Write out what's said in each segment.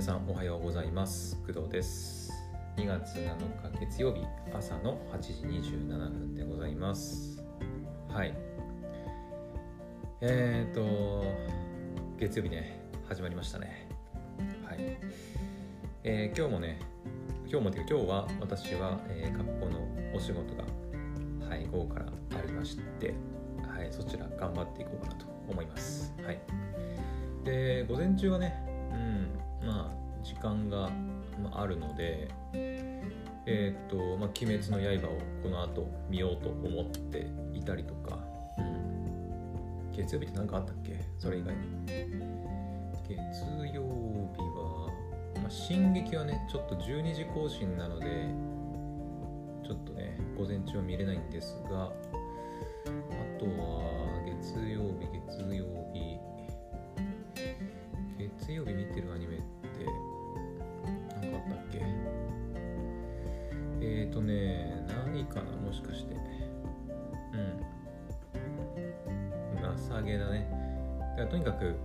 皆さんおはようございます。工藤です。2月7日月曜日朝の8時27分でございます。はい。えーと月曜日ね始まりましたね。はい。えー、今日もね今日もというか今日は私は、えー、学校のお仕事がはい午後からありましてはいそちら頑張っていこうかなと思います。はい。で午前中はねまあ時間があるのでえっ、と、まあ、鬼滅の刃をこの後見ようと思っていたりとか、うん、月曜日って何かあったっけ？それ以外に。月曜日は、まあ、進撃はねちょっと12時更新なのでちょっとね午前中は見れないんですがあとは月曜日月曜日。月曜日見てるアニメーとね何かなもしかして。うん。情けだね。だからとにかく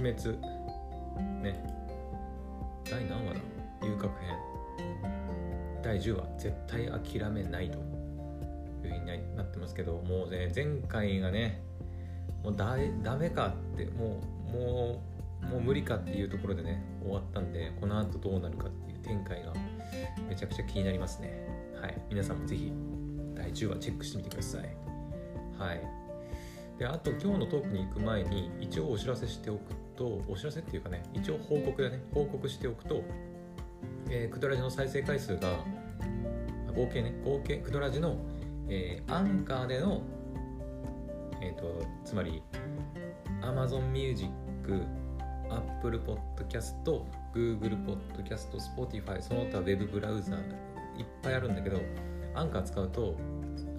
鬼滅。ね。第何話だ？遊郭編。第10話。絶対諦めないと。いうふうになってますけどもうね前回がねもうだダメかってもうもうもう無理かっていうところでね終わったんでこの後どうなるかっていう展開がめちゃくちゃ気になりますね。皆さんもぜひ第10話チェックしてみてください。はい。であと今日のトークに行く前に一応お知らせしておくとお知らせっていうかね一応報告だね。報告しておくと、えー、クドラジの再生回数が合計ね合計クドラジの、えー、アンカーでのえっ、ー、とつまり Amazon Music Apple Podcast、Google Podcast、Spotify、その他 Web ブラウザいっぱいあるんだけど、アンカー使うと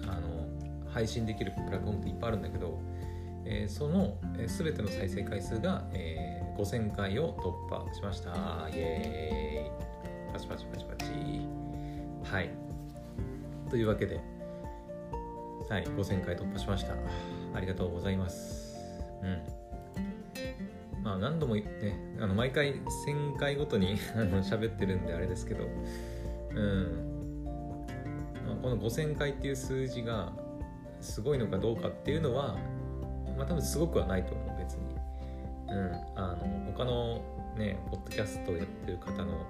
あの配信できるプラットフォームっていっぱいあるんだけど、えー、その、えー、全ての再生回数が、えー、5000回を突破しました。イエーイパチパチパチパチ。はい。というわけで、はい、5000回突破しました。ありがとうございます。うん。まあ何度もねあの毎回1000回ごとにあの喋ってるんであれですけどうん、この5000回っていう数字がすごいのかどうかっていうのはまあ多分すごくはないと思う別に。うんあの他のねポッドキャストやってる方の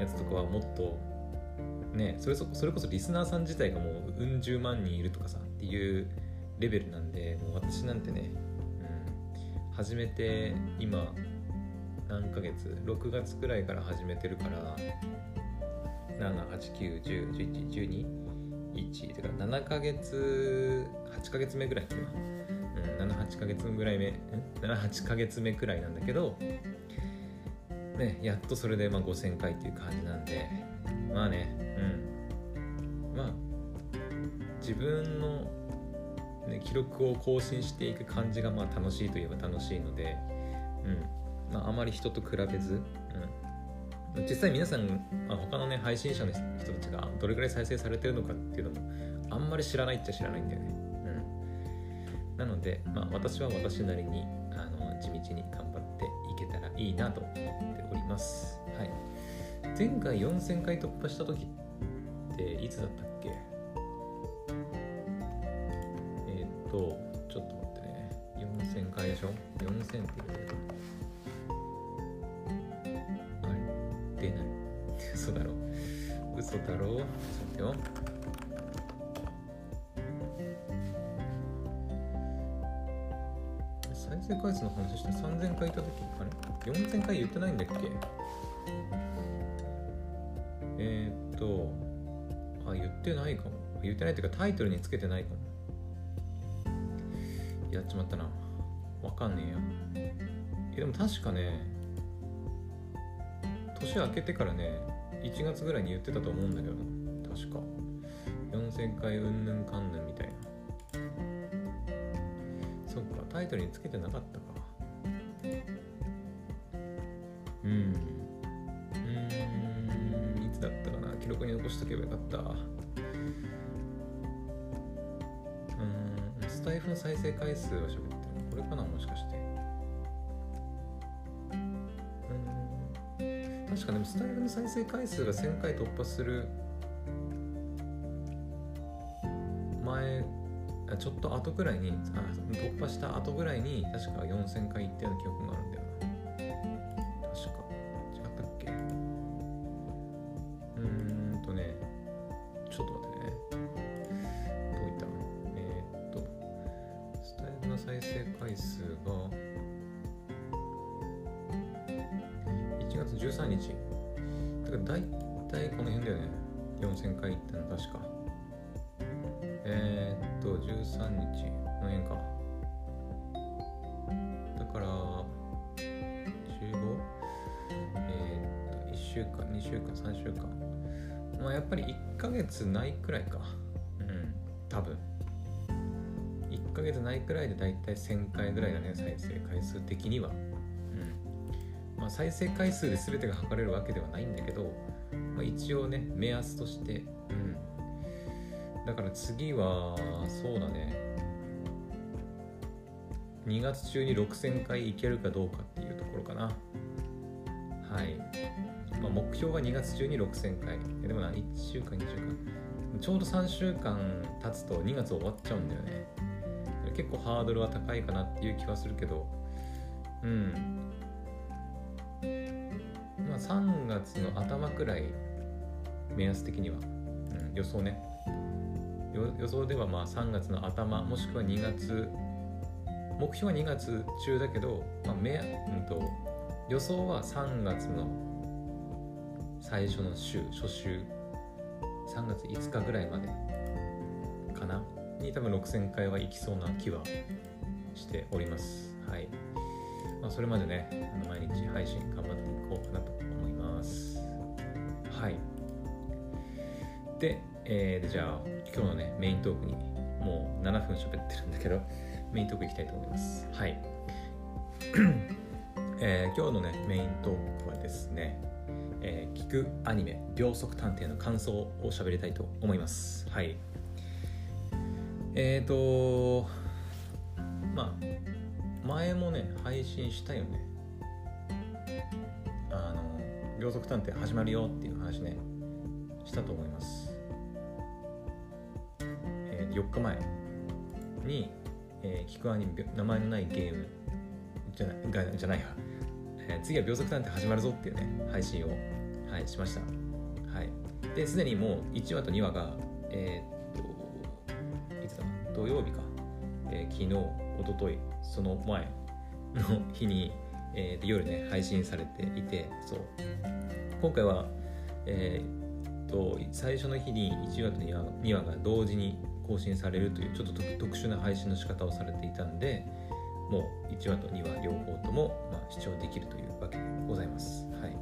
やつとかはもっとねそれそれこそリスナーさん自体がもううん十万人いるとかさっていうレベルなんでもう私なんてねうん始めて今何ヶ月？6月くらいから始めてるから789101112 1か7ヶ月8ヶ月目ぐらい今、うん、78ヶ月ぐらい目78ヶ月目くらいなんだけどねやっとそれでまあ5000回っていう感じなんでまあねうんまあ自分のね、記録を更新していく感じがまあ楽しいといえば楽しいので、うんまあ、あまり人と比べず、実際皆さん、まあ、他のね配信者の人たちがどれぐらい再生されてるのかっていうのもあんまり知らないっちゃ知らないんだよね、うん、なので、まあ、私は私なりにあの地道に頑張っていけたらいいなと思っております、はい、前回4000回突破した時っていつだったっけ？とちょっと待ってね。4000回でしょ？4000って言うあ嘘だろちょっと待ってよ。再生回数の話して3000回いた時あれ？4000回言ってないんだっけ？えー、っとあ言ってないかも。言ってないっていうかタイトルにつけてないかも。やっちまったな。わかんねえや。えでも確かね年明けてからね1月ぐらいに言ってたと思うんだけどな。確か。4000回うんぬんかんぬんみたいな。そっか。タイトルにつけてなかったか。うん。うん。いつだったかな。記録に残しとけばよかった。うん。スタイフの再生回数は喋ってる。これかなもしかして。確かでもスタイルの再生回数が1000回突破する前ちょっと後くらいにあ突破した後ぐらいに確か4000回いったような記憶があるんだよまあ再生回数で全てが測れるわけではないんだけど、まあ、一応ね目安として。うん。だから次はそうだね。2月中に6000回いけるかどうかっていうところかな。はい、まあ、目標が2月中に6000回。でもな1週間2週間。ちょうど3週間経つと2月終わっちゃうんだよね。結構ハードルは高いかなっていう気はするけど。うん。あ3月の頭くらい目安的には、うん、予想ね。予想ではまあ3月の頭もしくは2月目標は2月中だけど、まあ目うんと、予想は3月の最初の週初週。3月5日ぐらいまでかな。に多分6000回は行きそうな気はしております。はい、まあ、それまでねあの毎日配信頑張っていこうかなとはい。でえー、でじゃあ今日のねメイントークにもう7分喋ってるんだけどメイントークいきたいと思います。はい。えー、今日のねメイントークはですね、えー、聞くアニメ秒速探偵の感想を喋りたいと思います。はい。えーとまあ前もね配信したよね。秒速探偵始まるよっていう話ねしたと思います。4日前に、えー、聞くアニメ名前のないゲームじゃないじゃないや、えー、次は秒速探偵始まるぞっていうね配信を、はい、しました。はい。ですでにもう1話と2話がえー、っといつだ？土曜日か、えー、昨日おとといその前の日に、えー、夜ね配信されていてそう。今回はえー、と最初の日に1話と2話 ,2 話が同時に更新されるというちょっと特殊な配信の仕方をされていたんでもう1話と2話両方とも、まあ、視聴できるというわけでございます。はい、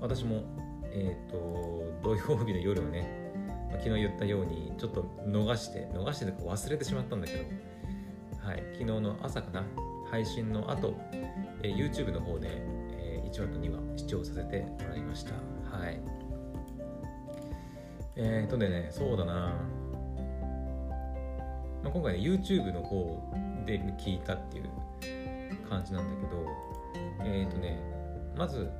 私も、えーと、土曜日の夜をね、昨日言ったようにちょっと逃して逃してとか忘れてしまったんだけど、はい、昨日の朝かな配信の後、えー、YouTube の方で、えー、1話と2話視聴させてもらいました。はい。えーとね、そうだなまあ、今回ね YouTube の方で聞いたっていう感じなんだけどえっ、とねまず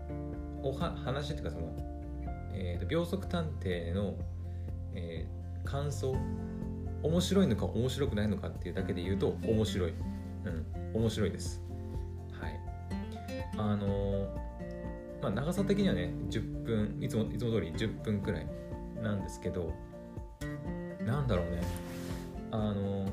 おは話っていうかその、えーと、秒速探偵の、えー、感想面白いのか面白くないのかっていうだけで言うと面白いうん。面白いです。はい。あの、まあ長さ的にはね10分いつもいつも通り10分くらいなんですけどなんだろうね。あの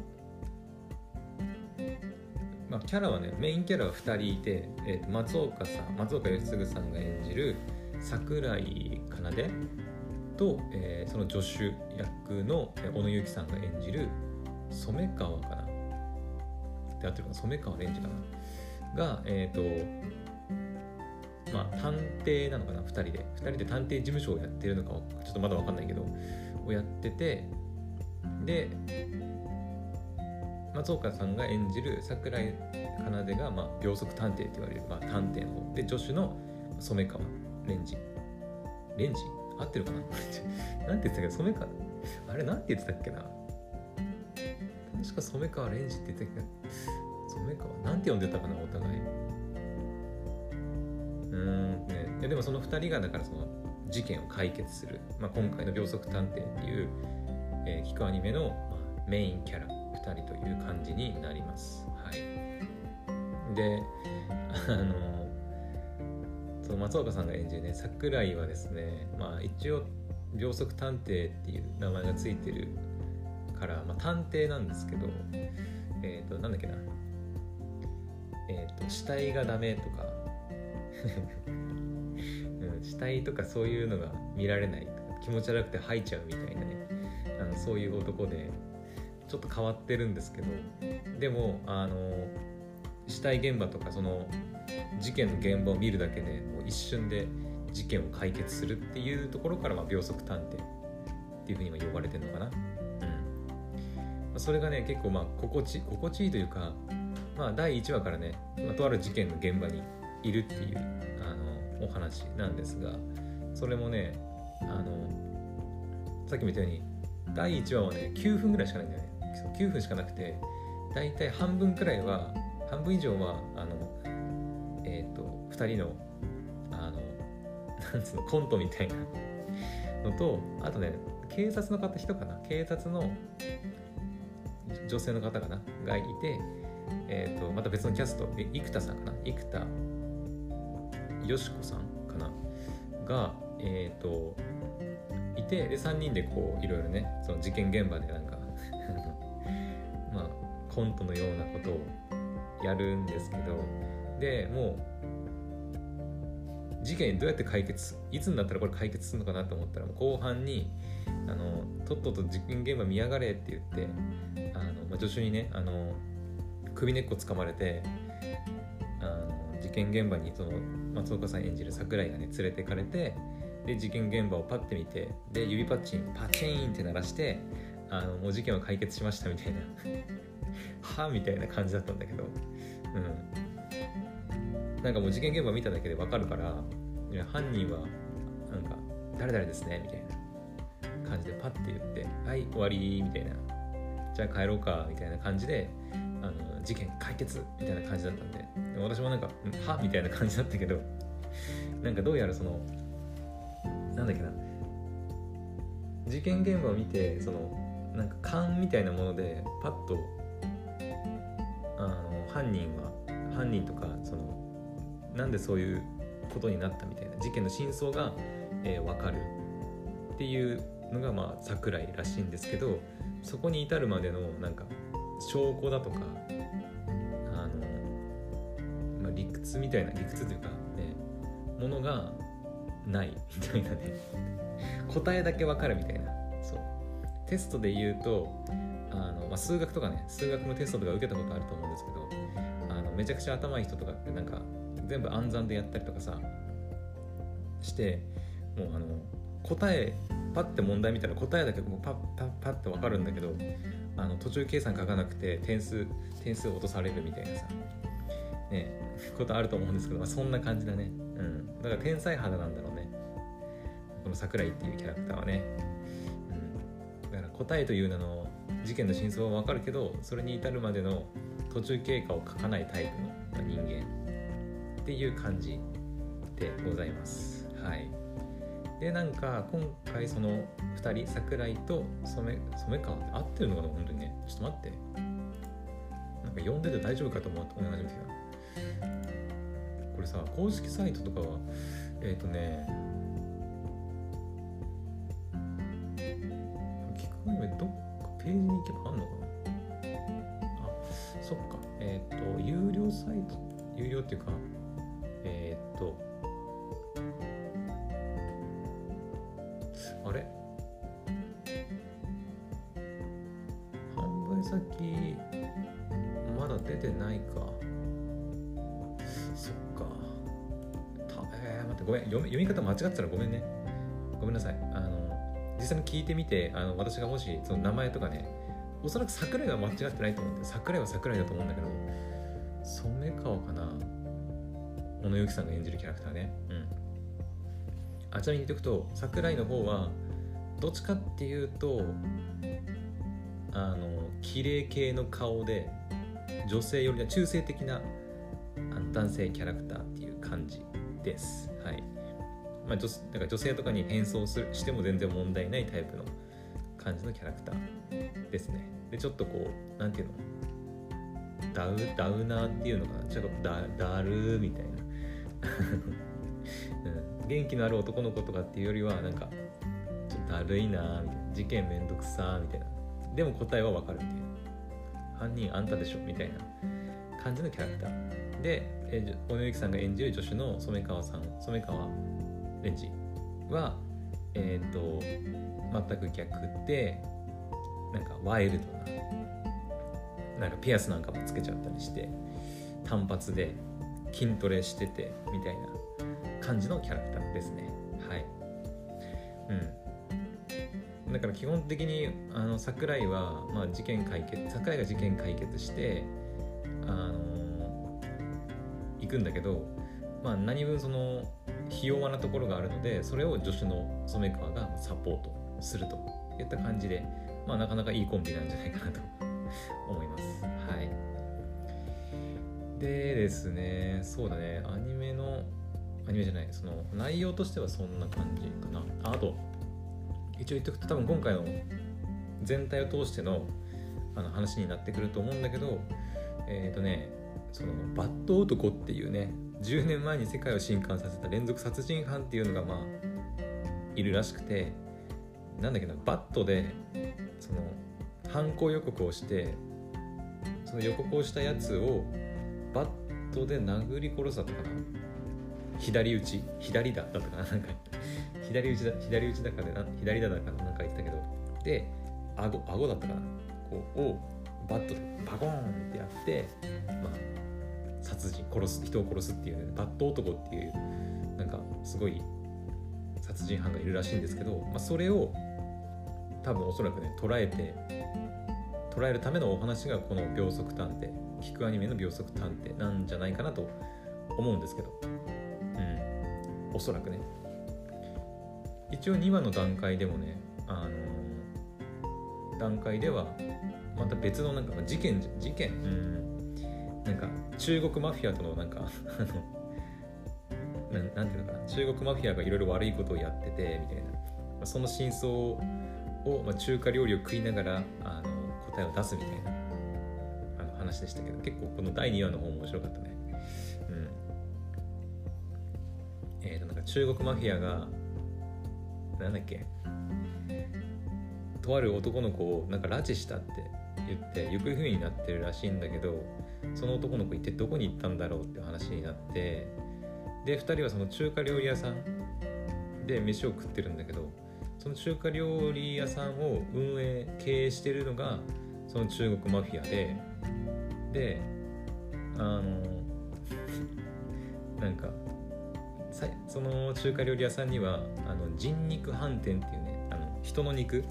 まあ、キャラはねメインキャラは2人いて、えー、と松岡さん松岡義嗣さんが演じる桜井奏と、えー、その助手役の小野由紀さんが演じる染川かな。ってあってるかな染川蓮司かな。がえっ、ー、とまあ探偵なのかな2人で。2人で探偵事務所をやってるのかちょっとまだ分かんないけどをやっててで松岡さんが演じる桜井奏が、まあ、秒速探偵って言われる、まあ、探偵の方。で助手の染川蓮司。蓮司？合ってるかな？なんて言ってたっけ？染川？あれなんて言ってたっけな？確か染川蓮司って言ってたっけ染川なんて呼んでたかなお互い。うんね。ででもその2人がだからその事件を解決する、まあ、今回の秒速探偵っていう、えー、聞くアニメの、まあ、メインキャラ2人という感じになります。はい。であのその松岡さんが演じるね桜井はですねまあ一応秒速探偵っていう名前がついてるから、まあ、探偵なんですけどえっ、ー、となんだっけな。えっ、ー、と死体がダメとか。死体とかそういうのが見られない気持ち悪くて吐いちゃうみたいなね。あのそういう男でちょっと変わってるんですけど。でもあの死体現場とかその事件の現場を見るだけでもう一瞬で事件を解決するっていうところから、まあ、秒速探偵っていうふうに呼ばれてるのかな。それがね結構まあ心地心地いいというか、まあ、第1話からね、まあ、とある事件の現場にいるっていうあのお話なんですがそれもねあのさっきも言ったように第1話はね9分ぐらいしかないんだよね。9分しかなくて大体半分くらいは半分以上はあのえっ、ー、と2人のあのなんつうのコントみたいなのとあとね警察の方人かな？警察の女性の方かな？がいて、えーと、また別のキャスト生田さんかな？生田よしこさんかな？がえっ、ー、といてで3人でこういろいろねその事件現場でなんか まあコントのようなことをやるんですけどでもう事件どうやって解決いつになったらこれ解決するのかなと思ったら後半にあのとっとと実験現場見やがれって言ってあの、まあ、助手にねあの首根っこつかまれてあの事件現場にその松岡さん演じる桜井がね連れてかれてで事件現場をパッて見てで指パッチンパチンって鳴らしてあのもう事件は解決しましたみたいな。はみたいな感じだったんだけど。うん。なんかもう事件現場見ただけでわかるから犯人はなんか誰々ですねみたいな感じでパッて言ってはい終わりみたいな。じゃあ帰ろうかみたいな感じであの事件解決みたいな感じだったんで。私もなんかはみたいな感じだったけどなんかどうやらそのなんだっけな。事件現場を見てそのなんか勘みたいなものでパッとあの犯人は犯人とかそのなんでそういうことになったみたいな事件の真相が、えー、分かるっていうのがまあ桜井らしいんですけどそこに至るまでのなんか証拠だとかあの、まあ、理屈みたいな理屈というか、ね、ものがないみたいなね答えだけわかるみたいなそう。テストで言うとあの、まあ、数学とかね数学のテストとか受けたことあると思うんですけどあのめちゃくちゃ頭いい人とかってなんか全部暗算でやったりとかさしてもうあの答えパッて問題見たら答えだけもうパッパッパッて分かるんだけどあの途中計算書かなくて点数点数落とされるみたいなさ。ねことあると思うんですけど、まあ、そんな感じだね。うん。だから天才肌なんだろうね。この桜井っていうキャラクターはね、うん、だから答えという名の事件の真相は分かるけどそれに至るまでの途中経過を書かないタイプの人間。っていう感じでございます。はい。でなんか今回その2人桜井と染染川って合ってるのかな本当にね。ちょっと待って。なんか呼んでて大丈夫かと思思い始めてた。これさ公式サイトとかはえっ、ー、とね聞くアニメどっかページに行けばあんのかな。あそっか。えっ、ー、と有料サイト。有料っていうか、と。あれ？販売先まだ出てないか。そっか。たえー、待ってごめん。読み読み方間違ってたらごめんね。ごめんなさい。あの実際に聞いてみてあの私がもしその名前とかねおそらく桜井は間違ってないと思うんで桜井は桜井だと思うんだけど染川かな。小野由紀さんが演じるキャラクターね。うん。あちなみに言っておくと桜井の方はどっちかっていうとあの綺麗系の顔で女性よりは中性的な男性キャラクターっていう感じです。はい。まあ、女だから女性とかに変装するしても全然問題ないタイプの感じのキャラクターですね。でちょっとこうなんていうの？ダウダウナーっていうのかな？ちょっとダダルーみたいな、元気のある男の子とかっていうよりはなんかちょっとだるいなみたいな。事件めんどくさみたいな。でも答えはわかるみたいな犯人あんたでしょみたいな感じのキャラクター。で小野由紀さんが演じる助手の染川さん染川レンジはえっ、ー、と全く逆でなんかワイルドななんかピアスなんかもつけちゃったりして単発で筋トレしててみたいな感じのキャラクターですねはいうんだから基本的にあの桜井は、まあ、事件解決桜井が事件解決してあの行くんだけど、まあ、何分そのひ弱なところがあるのでそれを助手の染川がサポートするといった感じで、まあ、なかなかいいコンビなんじゃないかなと思います。はい。でですね、そうだね、アニメの、アニメじゃない、その内容としてはそんな感じかな。あと、一応言っておくと多分今回の全体を通してのあの話になってくると思うんだけど、えっ、ー、とね、そのバッド男っていうね、10年前に世界を震撼させた連続殺人犯っていうのがまあいるらしくてなんだっけなバットでその犯行予告をしてその予告をしたやつをバットで殴り殺したかな。左打ち？左だったかな。なんか左打ちだ左打ちだから左だだからな。んか言ってたけど。で顎顎だったかな。こうをバットでバコーンってやってまあ殺人殺す人を殺すっていう、ね、バット男っていうなんかすごい殺人犯がいるらしいんですけど、まあ、それを多分おそらくね捉えて捉えるためのお話がこの秒速探偵聞くアニメの秒速探偵なんじゃないかなと思うんですけど。うん。おそらくね。一応2話の段階でもねあの段階ではまた別のなんか事件事件？うん。なんか中国マフィアとのなんか ななんていうのかな。中国マフィアがいろいろ悪いことをやっててみたいな、その真相を、まあ、中華料理を食いながら答えを出すみたいなあの話でしたけど結構この第2話の方も面白かったね。うん。えーとなんか中国マフィアがなんだっけとある男の子をなんか拉致したって言って行方不明になってるらしいんだけどその男の子一体どこに行ったんだろうって話になってで2人はその中華料理屋さんで飯を食ってるんだけどその中華料理屋さんを運営経営してるのがその中国マフィアでであのなんかその中華料理屋さんにはあの人肉飯店っていうねあの人の肉っ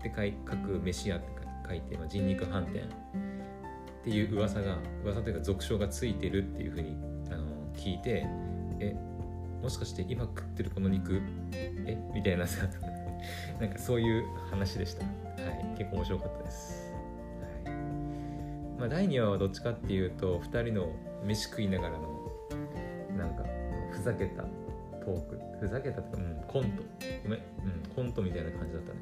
て書く飯屋って書いて、まあ、人肉飯店っていう噂が噂というか俗称がついてるっていうふうにあの聞いてえもしかして今食ってるこの肉？え？みたいなさ。なんかそういう話でした。はい。結構面白かったです、はい。まあ、第2話はどっちかっていうと2人の飯食いながらのなんかふざけたトーク。ふざけたとか、うん、コント。ごめん、うん、コントみたいな感じだったね。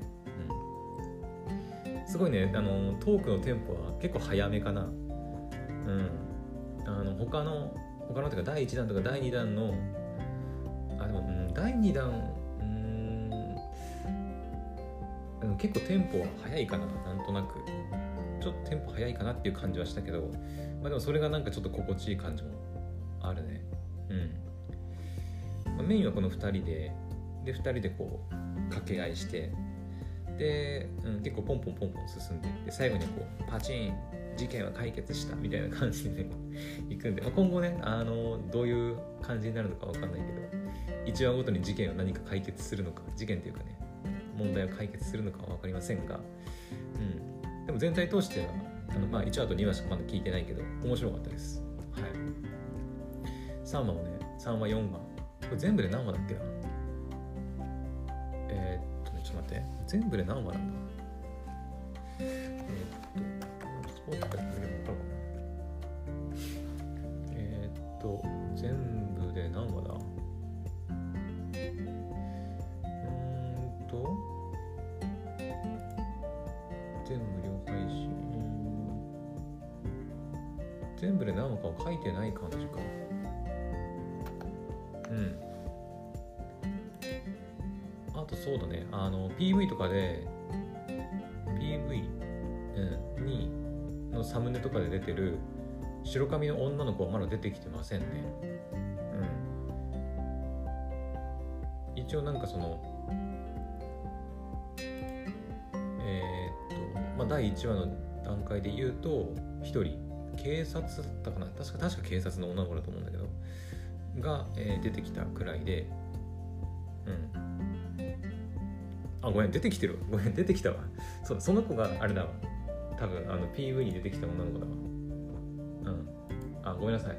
うん。すごいねあのトークのテンポは結構早めかな。うん。あの他の他のというか第1弾とか第2弾のあでも、うん、第2弾うん結構テンポは速いかななんとなく。ちょっとテンポ速いかなっていう感じはしたけど、まあ、でもそれがなんかちょっと心地いい感じもあるね。うん、まあ、メインはこの2人でで2人でこう掛け合いしてで、うん、結構ポンポンポンポン進んでで最後にこうパチン事件は解決したみたいな感じでいくんで、まあ、今後ねあのどういう感じになるのか分かんないけど1話ごとに事件を何か解決するのか事件というかね問題を解決するのかは分かりませんが、うん、でも全体通してはあの、まあ、1話と2話しかまだ聞いてないけど面白かったです。はい。3話もね3話4話。これ全部で何話だっけな？えー、っとねちょっと待って。全部で何話なんだ？白髪の女の子はまだ出てきてませんね。うん。一応なんかそのえー、っとまあ第1話の段階で言うと1人警察だったかな。確か確か警察の女の子だと思うんだけどが、えー、出てきたくらいでうん。あごめん出てきてるごめん出てきたわ。そうその子があれだわ。多分あの PV に出てきた女の子だわ。ごめんなさい。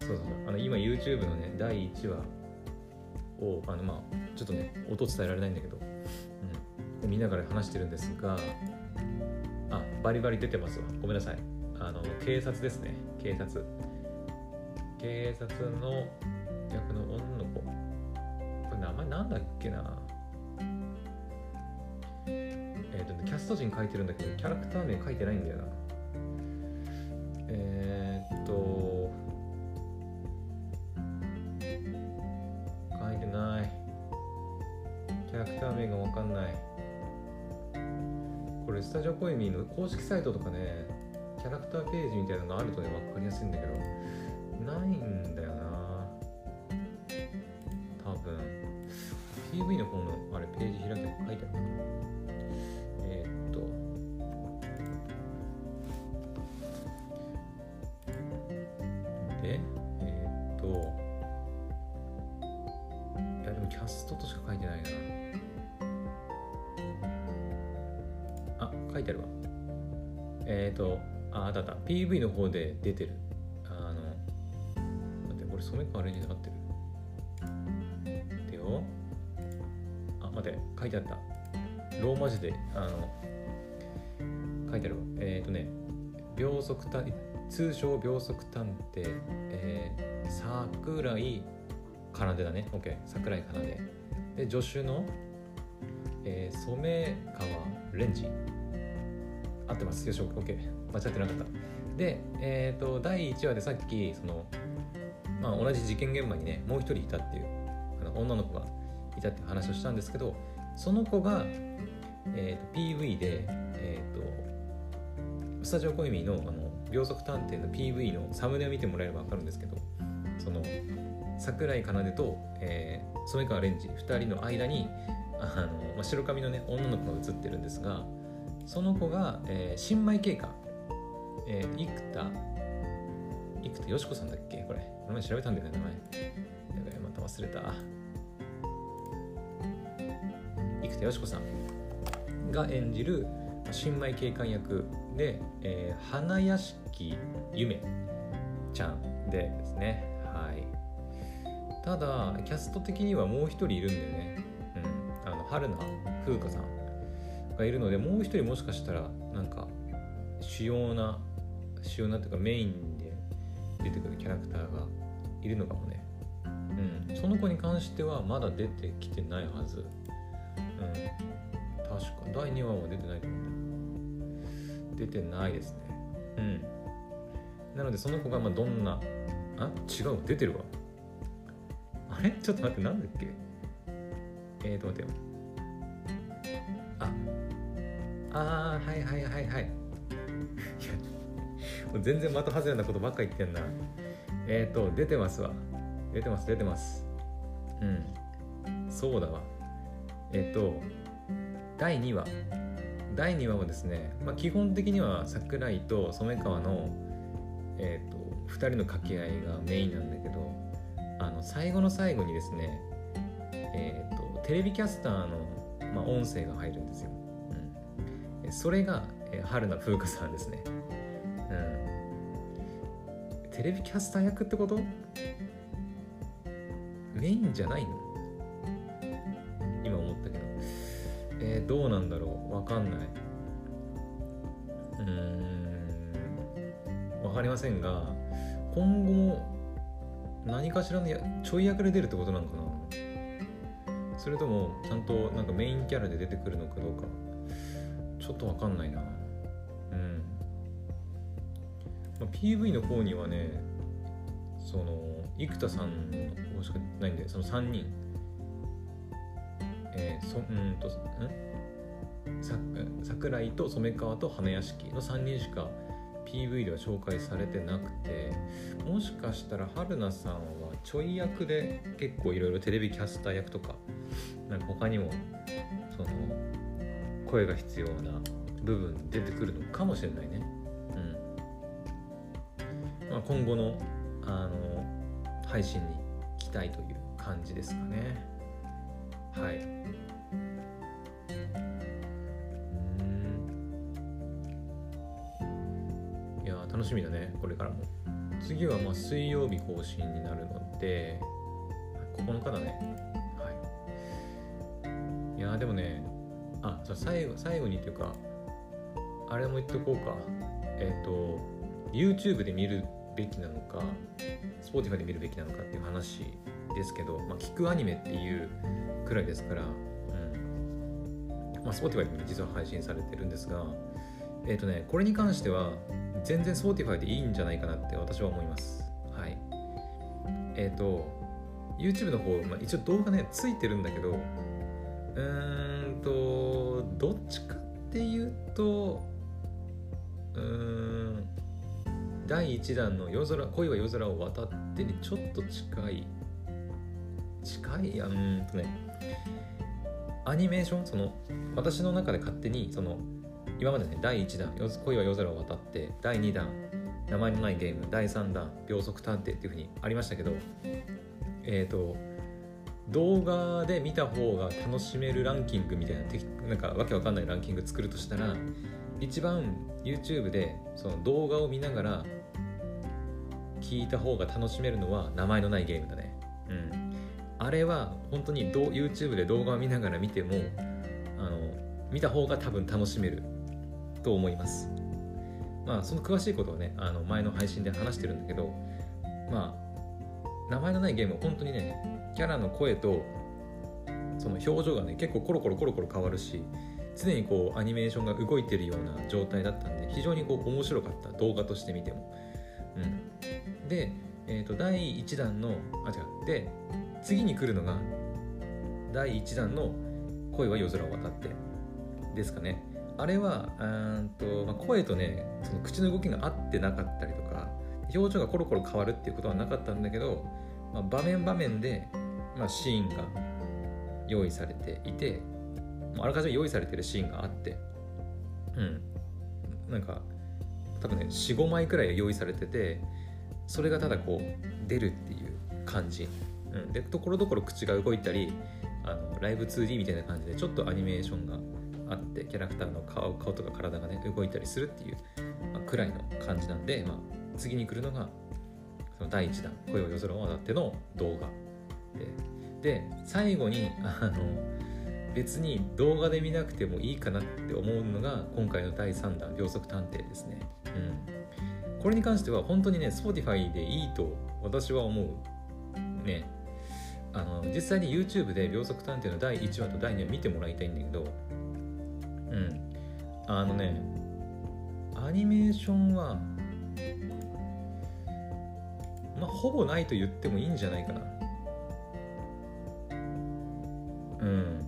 そうそうあの今 YouTube のね第1話をあのまあちょっとね音伝えられないんだけど、うん、見ながら話してるんですがあバリバリ出てますわ。ごめんなさい。あの警察ですね。警察。警察の役の女の子。これ名前なんだっけな。えっ、ー、と、キャスト陣書いてるんだけどキャラクター名書いてないんだよな。コイミの公式サイトとかねキャラクターページみたいなのがあるとね分かりやすいんだけどないんだよな。多分。PV の方のあれページ開けば書いてあるかな。えー、っと。でえー、っと。いやでもキャストとしか書いてないな。書いてあるわ。えっ、とああったあった。PV の方で出てる。あの待ってこれ染川レンジで合ってる。待てよ。あ待って書いてあった。ローマ字であの書いてあるわ。えっ、ー、とね秒速探通称秒速探偵、えー、桜井奏だね。OK 桜井奏で。助手の、えー、染川レンジ。合ってます。よし OK 間違ってなかった。で、えーと、第1話でさっきその、まあ、同じ事件現場にねもう一人いたっていうあの女の子がいたっていう話をしたんですけどその子が、えーと、PV で、えーと、スタジオコイミのあの秒速探偵の PV のサムネを見てもらえれば分かるんですけどその桜井奏と、えー、染川レンジ2人の間にあの、まあ、白髪のね女の子が映ってるんですがその子が、えー、新米経過、えー、生田生田よしこさんだっけ？これ。この前調べたんだよね名前。やばいまた忘れた。生田よしこさんが演じる新米警官役で、えー、花屋敷ゆめちゃんでですね。はい。ただキャスト的にはもう一人いるんだよね、うん、あの春菜風花さん。がいるのでもう一人もしかしたらなんか主要な主要なというかメインで出てくるキャラクターがいるのかもね。うん。その子に関してはまだ出てきてないはず。うん。確か第2話は出てないと思うんだ出てないですね。うん。なのでその子がまあどんなあ？違う出てるわ。あれ？ちょっと待ってなんだっけ？えーと待ってよ。ああはいはいはいはい。い全然的外れなことばっか言ってんな。えっ、ー、と出てますわ。出てます出てます。うん。そうだわ。えっ、ー、と第2話。第2話はですね、まあ、基本的には桜井と染川の、えーと、2人の掛け合いがメインなんだけどあの最後の最後にですね、えーとテレビキャスターの、まあ、音声が入るんですよ。それが、えー、春名風花さんですね。うん。テレビキャスター役ってこと？メインじゃないの？今思ったけど。えー、どうなんだろう？わかんない。うーん。わかりませんが、今後も何かしらのやちょい役で出るってことなのかな？それともちゃんとなんかメインキャラで出てくるのかどうかちょっとわかんないな。うん、まあ、PV の方にはねその生田さんの方しかないんでその3人。えー、そうんとん？桜井と染川と花屋敷の3人しか PV では紹介されてなくてもしかしたら春菜さんはちょい役で結構いろいろテレビキャスター役とかなんか他にもその声が必要な部分出てくるのかもしれないね。うんまあ、今後のあの配信に期待という感じですかね。はい。うん。いや楽しみだねこれからも。次はまあ水曜日更新になるので9日だね。はい。いやでもねあじゃ最後最後にっていうかあれも言っとこうか。えっ、ー、と YouTube で見るべきなのか Spotify で見るべきなのかっていう話ですけど、まあ、聞くアニメっていうくらいですから、うん。まあ、Spotify でも実は配信されてるんですがえっ、ー、とねこれに関しては全然 Spotify でいいんじゃないかなって私は思います。はい。えっ、ー、と YouTube の方、まあ、一応動画ねついてるんだけどうーんどっちかっていうとうん第1弾の夜空恋は夜空を渡ってにちょっと近い近いやうんとねアニメーションその私の中で勝手にその今までね第1弾恋は夜空を渡って第2弾名前のないゲーム第3弾秒速探偵っていうふうにありましたけどえっ、ー、と動画で見た方が楽しめるランキングみたいななんかわけわかんないランキング作るとしたら一番 YouTube でその動画を見ながら聞いた方が楽しめるのは名前のないゲームだね。うん。あれは本当に YouTube で動画を見ながら見てもあの見た方が多分楽しめると思います。まあその詳しいことはねあの前の配信で話してるんだけどまあ名前のないゲームは本当にねキャラの声とその表情がね結構コロコロコロコロ変わるし常にこうアニメーションが動いてるような状態だったんで非常にこう面白かった。動画として見ても、うん、で、えー、と第1弾のあ違う。で次に来るのが第1弾の「恋は夜空を渡って」ですかね。あれはうんと、まあ、声とねその口の動きが合ってなかったりとか表情がコロコロ変わるっていうことはなかったんだけど、まあ、場面場面で、まあ、シーンが用意されていてあらかじめ用意されてるシーンがあってうん。なんか多分ね45枚くらい用意されててそれがただこう出るっていう感じ、うん、でところどころ口が動いたりあのライブ 2D みたいな感じでちょっとアニメーションがあってキャラクターの顔顔とか体がね動いたりするっていう、まあ、くらいの感じなんで、まあ、次に来るのがその第1弾「声を夜空を渡って」の動画でで最後にあの別に動画で見なくてもいいかなって思うのが今回の第3弾秒速探偵ですね。うん。これに関しては本当にね、Spotify でいいと私は思う。ね。あの、実際に YouTube で秒速探偵の第1話と第2話見てもらいたいんだけど、うん。あのね、アニメーションは、まあ、ほぼないと言ってもいいんじゃないかな。うん。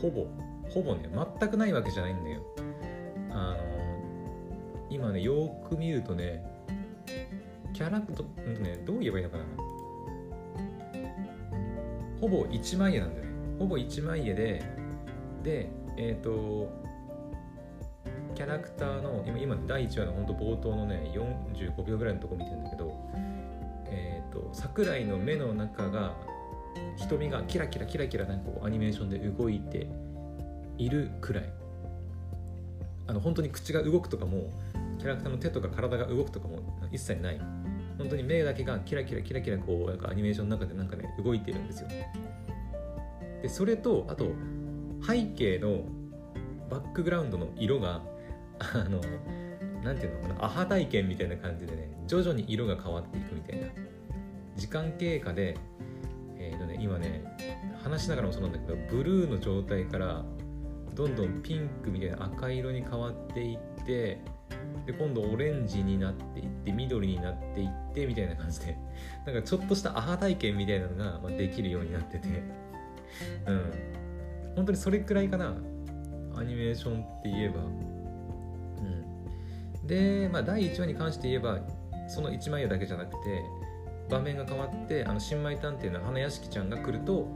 ほぼ。ほぼね。全くないわけじゃないんだよ。あの今ねよく見るとねキャラクターねどう言えばいいのかな。ほぼ一枚絵なんだよね。ほぼ一枚絵ででえっ、ー、とキャラクターの今今第1話の本当冒頭のね45秒ぐらいのとこ見てるんだけどえっ、ー、と桜井の目の中が瞳がキラキラキラキラなんかこうアニメーションで動いているくらい。あの本当に口が動くとかもキャラクターの手とか体が動くとかも一切ない。本当に目だけがキラキラキラキラこうなんかアニメーションの中でなんかね動いてるんですよ。でそれとあと背景のバックグラウンドの色があのなんていうのかなアハ体験みたいな感じでね徐々に色が変わっていくみたいな。時間経過でえーとね、今ね話しながらもそうなんだけどブルーの状態からどんどんピンクみたいな赤色に変わっていってで今度オレンジになっていって緑になっていってみたいな感じで。なんかちょっとしたアハ体験みたいなのが、まあ、できるようになってて。うん。本当にそれくらいかな。アニメーションって言えば。で、まあ、第1話に関して言えばその1枚絵だけじゃなくて場面が変わってあの新米探偵の花屋敷ちゃんが来ると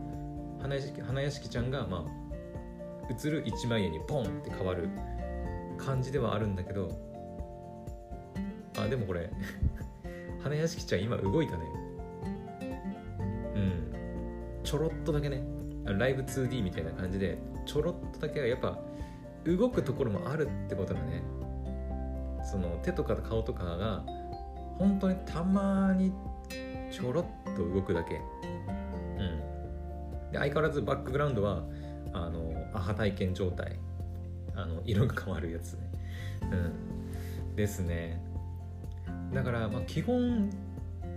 花屋敷花屋敷ちゃんがまあ映る一枚絵にポンって変わる感じではあるんだけどあでもこれ 花屋敷ちゃん今動いたね。うん。ちょろっとだけね。ライブ 2D みたいな感じでちょろっとだけはやっぱ動くところもあるってことだね。その手とか顔とかが本当にたまにちょろっと動くだけ。うん。で相変わらずバックグラウンドはあのアハ体験状態。あの色が変わるやつね。うん。ですね。だからまあ基本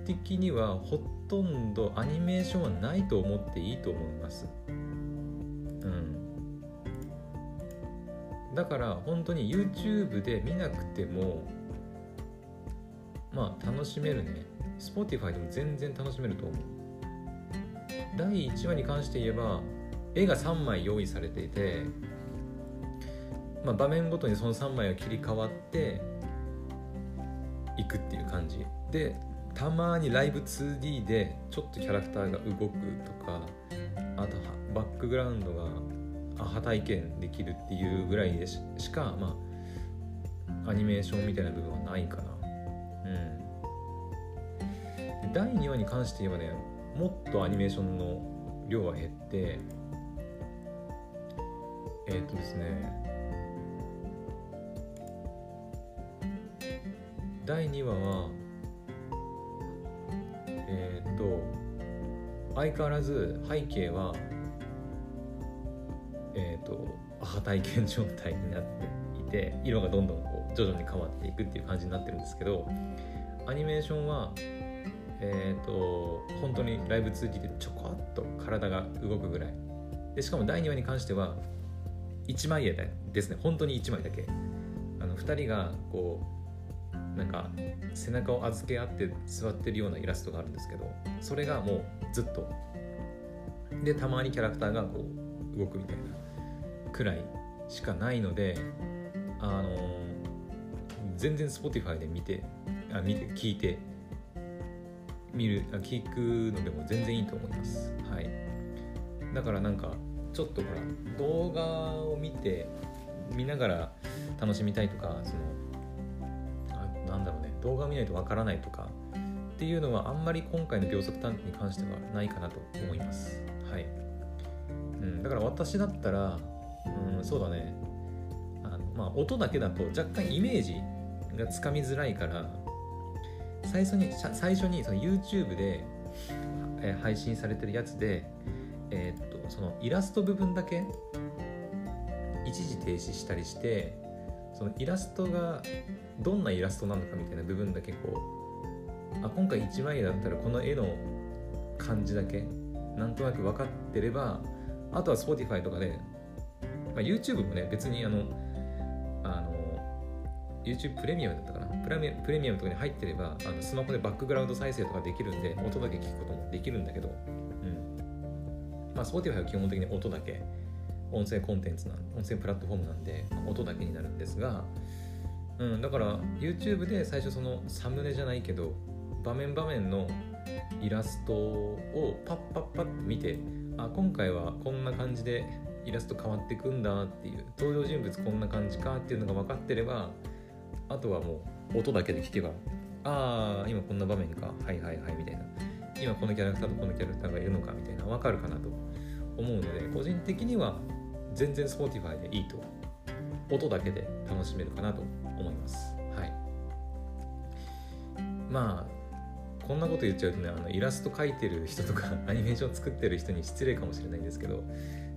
的にはほとんどアニメーションはないと思っていいと思います。だから本当に YouTube で見なくてもまあ楽しめるね。Spotify でも全然楽しめると思う。第1話に関して言えば絵が3枚用意されていて、まあ、場面ごとにその3枚が切り替わっていくっていう感じ。でたまにライブ 2D でちょっとキャラクターが動くとかあとバックグラウンドがアハ体験できるっていうぐらいでしかまあアニメーションみたいな部分はないかな。うん。第2話に関して言えばねもっとアニメーションの量は減ってえー、っとですね第2話はえー、っと相変わらず背景はえー、とアハ体験状態になっていて色がどんどんこう徐々に変わっていくっていう感じになってるんですけどアニメーションはえっ、と本当にライブ 2D でちょこっと体が動くぐらい。でしかも第2話に関しては1枚絵ですね。本当に1枚だけ。あの2人がこうなんか背中を預け合って座ってるようなイラストがあるんですけどそれがもうずっと。でたまにキャラクターがこう動くみたいな。くらいしかないのであの全然 Spotify で見てあ見て聞いて見る聞くのでも全然いいと思います。はい。だからなんかちょっとほら動画を見て見ながら楽しみたいとかそのあなんだろうね動画を見ないとわからないとかっていうのはあんまり今回の秒速探偵に関してはないかなと思います。はい、うん、だから私だったら、うん、そうだね。あのまあ音だけだと若干イメージがつかみづらいから最初に最初にその YouTube で、えー、配信されてるやつで、えー、っとそのイラスト部分だけ一時停止したりしてそのイラストがどんなイラストなのかみたいな部分だけこうあ今回1枚だったらこの絵の感じだけなんとなく分かってればあとは Spotify とかで、まあ、YouTube もね別にあのあの YouTube プレミアムだったかな？プレミプレミアムとかに入ってればあのスマホでバックグラウンド再生とかできるんで音だけ聞くこともできるんだけど、うん。まあ、Spotify は基本的に音だけ。音声コンテンツな音声プラットフォームなんで音だけになるんですが、うん、だから YouTube で最初そのサムネじゃないけど場面場面のイラストをパッパッパッて見てあ今回はこんな感じでイラスト変わってくんだっていう登場人物こんな感じかっていうのが分かってればあとはもう音だけで聞けばああ今こんな場面かはいはいはいみたいな。今このキャラクターとこのキャラクターがいるのかみたいな分かるかなと思うので個人的には全然 Spotify でいいと音だけで楽しめるかなと思います。はい。まあこんなこと言っちゃうとねあのイラスト描いてる人とか アニメーション作ってる人に失礼かもしれないんですけど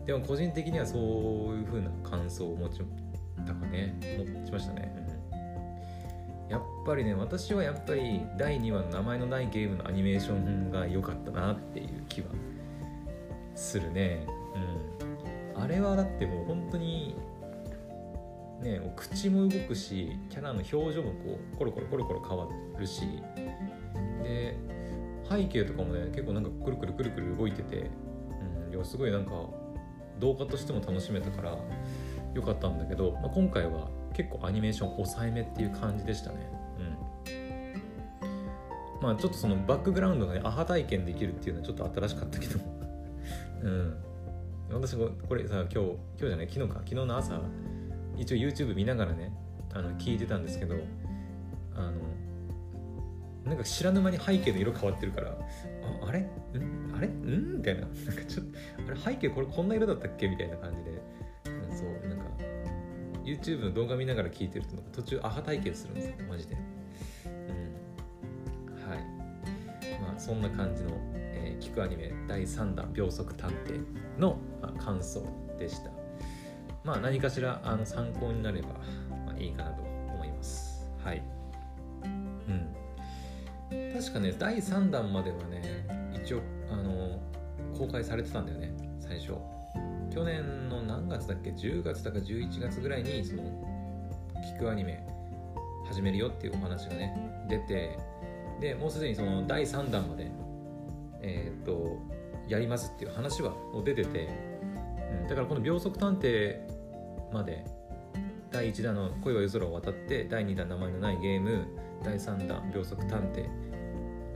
でも個人的にはそういう風な感想を持ちたかね持ちましたね、うん。やっぱりね私はやっぱり第2話の名前のないゲームのアニメーションが良かったなっていう気はするね。うん。あれはだってもう本当にね口も動くしキャラの表情もこうコロコロコロコロ変わるし。で背景とかもね結構なんかくるくるくるくる動いてて、うん、いやすごいなんか動画としても楽しめたから良かったんだけど、まあ、今回は結構アニメーション抑えめっていう感じでしたね。うん。まあちょっとそのバックグラウンドがねアハ体験できるっていうのはちょっと新しかったけど。うん。私これさ今日今日じゃない昨日か。昨日の朝一応 YouTube 見ながらねあの聞いてたんですけどあのなんか知らぬ間に背景の色変わってるからああれ？ん？あれ？ん？みたいな。なんかちょっとあれ背景これこんな色だったっけ？みたいな感じで、そうなんか YouTube の動画見ながら聞いてると途中アハ体験するんですよ。マジで。うん。はい。まあそんな感じの、えー、聞くアニメ第3弾秒速探偵の、まあ、感想でした。まあ何かしらあの参考になれば、まあ、いいかなと思います。はい。うん。確かね第3弾まではね一応あの公開されてたんだよね最初。去年の何月だっけ？10月だか11月ぐらいにその聞くアニメ始めるよっていうお話がね出てでもうすでにその第3弾までえー、っとやりますっていう話はもう出てて、うん、だからこの秒速探偵まで第1弾の恋は夜空を渡って第2弾名前のないゲーム第3弾秒速探偵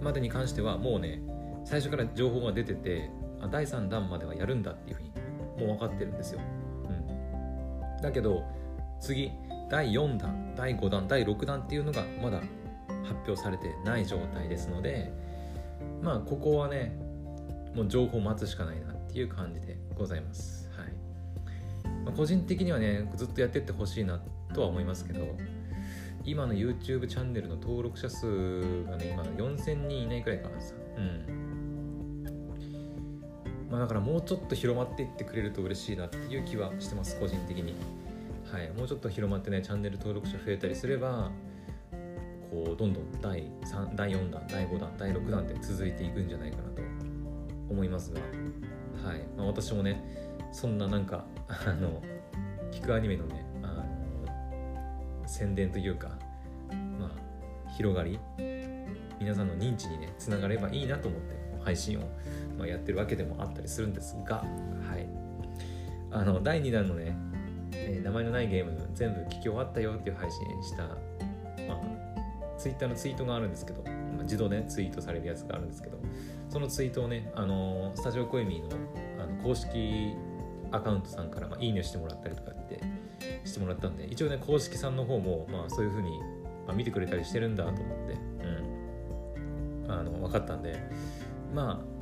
までに関してはもうね最初から情報が出てて第3弾まではやるんだっていうふうにもう分かってるんですよ、うん、だけど次第4弾第5弾第6弾っていうのがまだ発表されてない状態ですのでまあここはねもう情報を待つしかないなっていう感じでございます。はい、まあ、個人的にはねずっとやってってほしいなとは思いますけど今の YouTube チャンネルの登録者数がね今4000人いないくらいかな。さうん。まあだからもうちょっと広まっていってくれると嬉しいなっていう気はしてます個人的に。はい。もうちょっと広まってねチャンネル登録者増えたりすればこうどんどん第3第4弾第5弾第6弾って続いていくんじゃないかなと思いますが。はい、まあ、私もねそんななんかあの聞くアニメのねあの宣伝というか、まあ、広がり皆さんの認知にねつながればいいなと思って配信を、まあ、やってるわけでもあったりするんですが、はい、あの第2弾のね、えー、名前のないゲーム全部聞き終わったよっていう配信した、まあ、ツイッターのツイートがあるんですけど、まあ、自動で、ね、ツイートされるやつがあるんですけどそのツイートをね、あのスタジオコエミーのあの公式アカウントさんから、まあ、いいねしてもらったりとかってしてもらったんで一応ね公式さんの方も、まあ、そういう風に、まあ、見てくれたりしてるんだと思って、うん、あの分かったんでまあ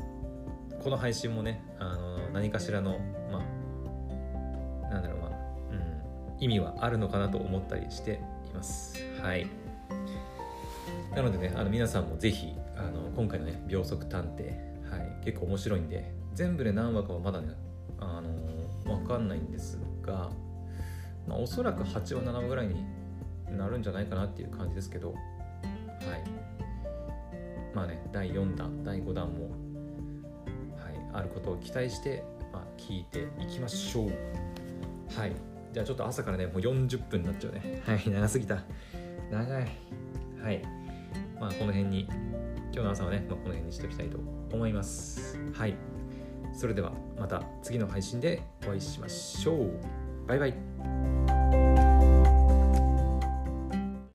この配信もねあの何かしらのまあなんだろうまあ、うん、意味はあるのかなと思ったりしています。はい。なのでねあの皆さんもぜひあの今回のね秒速探偵、はい、結構面白いんで全部で何話かはまだねあの分かんないんですがまあ、おそらく8話7話ぐらいになるんじゃないかなっていう感じですけどはい。まあね第4弾第5弾も、あることを期待して、まあ、聞いていきましょう。はい。じゃあちょっと朝からねもう40分になっちゃうね。はい長すぎた。長い。はい。まあこの辺に今日の朝はね、まあ、この辺にしておきたいと思います。はい。それではまた次の配信でお会いしましょう。バイバイ。